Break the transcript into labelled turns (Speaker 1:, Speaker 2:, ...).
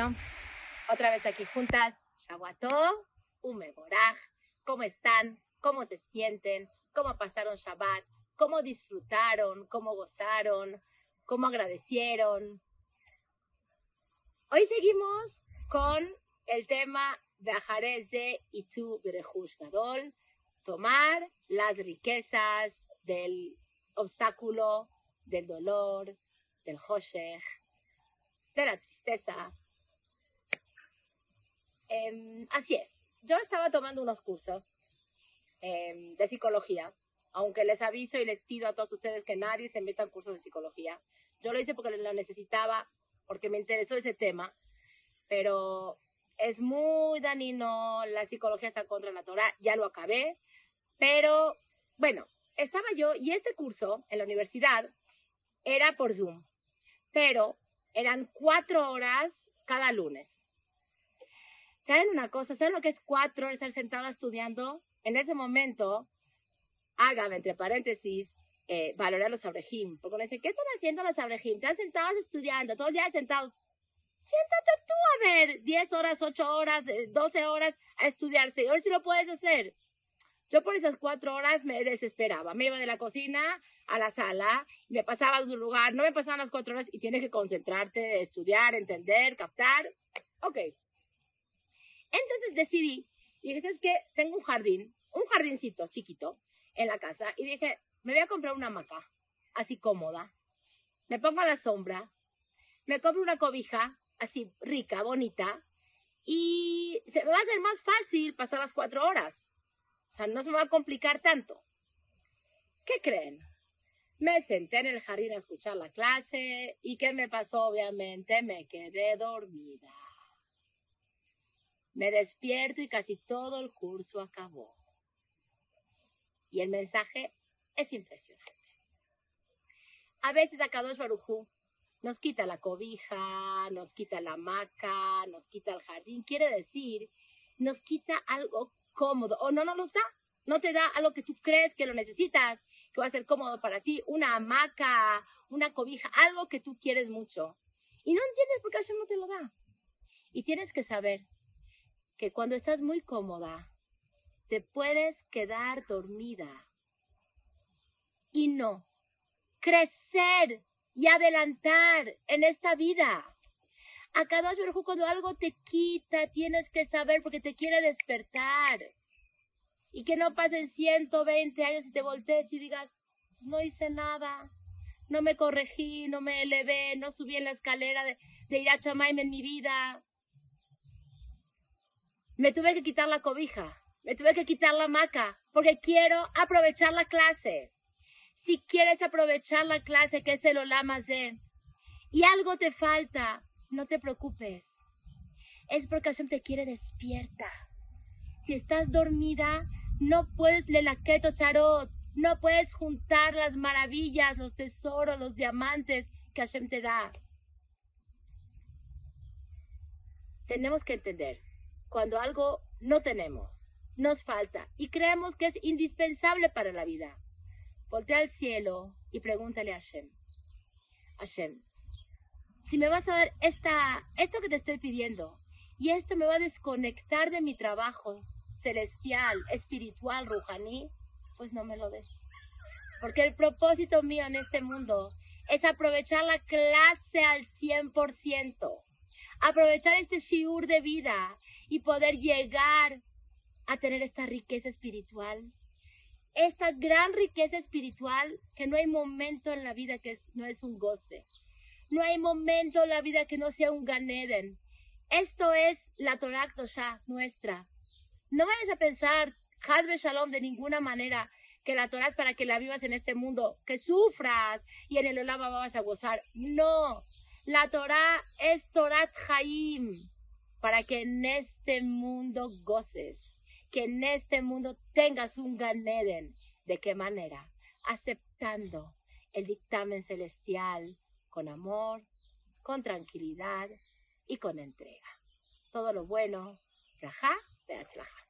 Speaker 1: Bueno, otra vez aquí juntas. Shavuató, Umeboraj. ¿Cómo están? ¿Cómo se sienten? ¿Cómo pasaron Shabbat? ¿Cómo disfrutaron? ¿Cómo gozaron? ¿Cómo agradecieron? Hoy seguimos con el tema de Ajarez de Itzu Berejush Gadol, tomar las riquezas del obstáculo, del dolor, del Hoshech, de la tristeza. Em, así es. Yo estaba tomando unos cursos em, de psicología, aunque les aviso y les pido a todos ustedes que nadie se meta en cursos de psicología. Yo lo hice porque lo necesitaba, porque me interesó ese tema, pero es muy danino, la psicología está contra la Torah, ya lo acabé, pero bueno, estaba yo y este curso en la universidad era por Zoom, pero eran cuatro horas cada lunes. ¿Saben una cosa? ¿Saben lo que es cuatro horas estar sentado estudiando? En ese momento, hágame entre paréntesis, eh, valorar los abrejim. Porque uno dice, ¿qué están haciendo los abrejim? Están sentados estudiando, todos los días sentados. Siéntate tú a ver 10 horas, 8 horas, 12 eh, horas a estudiarse. A ver si lo puedes hacer. Yo por esas cuatro horas me desesperaba. Me iba de la cocina a la sala, me pasaba de un lugar, no me pasaban las cuatro horas y tienes que concentrarte, estudiar, entender, captar. Ok. Entonces decidí, y dije, ¿sabes qué? Tengo un jardín, un jardincito chiquito en la casa, y dije, me voy a comprar una hamaca, así cómoda. Me pongo a la sombra, me compro una cobija, así rica, bonita, y se me va a hacer más fácil pasar las cuatro horas. O sea, no se me va a complicar tanto. ¿Qué creen? Me senté en el jardín a escuchar la clase y ¿qué me pasó? Obviamente me quedé dormida. Me despierto y casi todo el curso acabó. Y el mensaje es impresionante. A veces a Kadosh Barujú nos quita la cobija, nos quita la hamaca, nos quita el jardín. Quiere decir, nos quita algo cómodo o no nos lo da. No te da algo que tú crees que lo necesitas, que va a ser cómodo para ti, una hamaca, una cobija, algo que tú quieres mucho. Y no entiendes por qué Hashem no te lo da. Y tienes que saber que cuando estás muy cómoda, te puedes quedar dormida. Y no, crecer y adelantar en esta vida. A cada cuando algo te quita, tienes que saber porque te quiere despertar. Y que no pasen 120 años y te voltees y digas, pues no hice nada, no me corregí, no me elevé, no subí en la escalera de, de ir a Chamaim en mi vida. Me tuve que quitar la cobija, me tuve que quitar la hamaca, porque quiero aprovechar la clase. Si quieres aprovechar la clase, que es el Olama de y algo te falta, no te preocupes. Es porque Hashem te quiere despierta. Si estás dormida, no puedes keto charot, no puedes juntar las maravillas, los tesoros, los diamantes que Hashem te da. Tenemos que entender, cuando algo no tenemos, nos falta y creemos que es indispensable para la vida, voltea al cielo y pregúntale a Hashem. Hashem, si me vas a dar esta, esto que te estoy pidiendo, y esto me va a desconectar de mi trabajo celestial, espiritual, rujaní, pues no me lo des. Porque el propósito mío en este mundo es aprovechar la clase al 100%, aprovechar este shiur de vida y poder llegar a tener esta riqueza espiritual, esta gran riqueza espiritual que no hay momento en la vida que no es un goce. No hay momento en la vida que no sea un Ganeden. Esto es la Torah Tosha nuestra. No vayas a pensar, Hazbe Shalom, de ninguna manera, que la Torah es para que la vivas en este mundo, que sufras y en el Olama vas a gozar. No, la Torah es Torah Haim, para que en este mundo goces, que en este mundo tengas un Ganeden. ¿De qué manera? Aceptando el dictamen celestial, con amor, con tranquilidad y con entrega. Todo lo bueno, Rajá, Beatzlaja.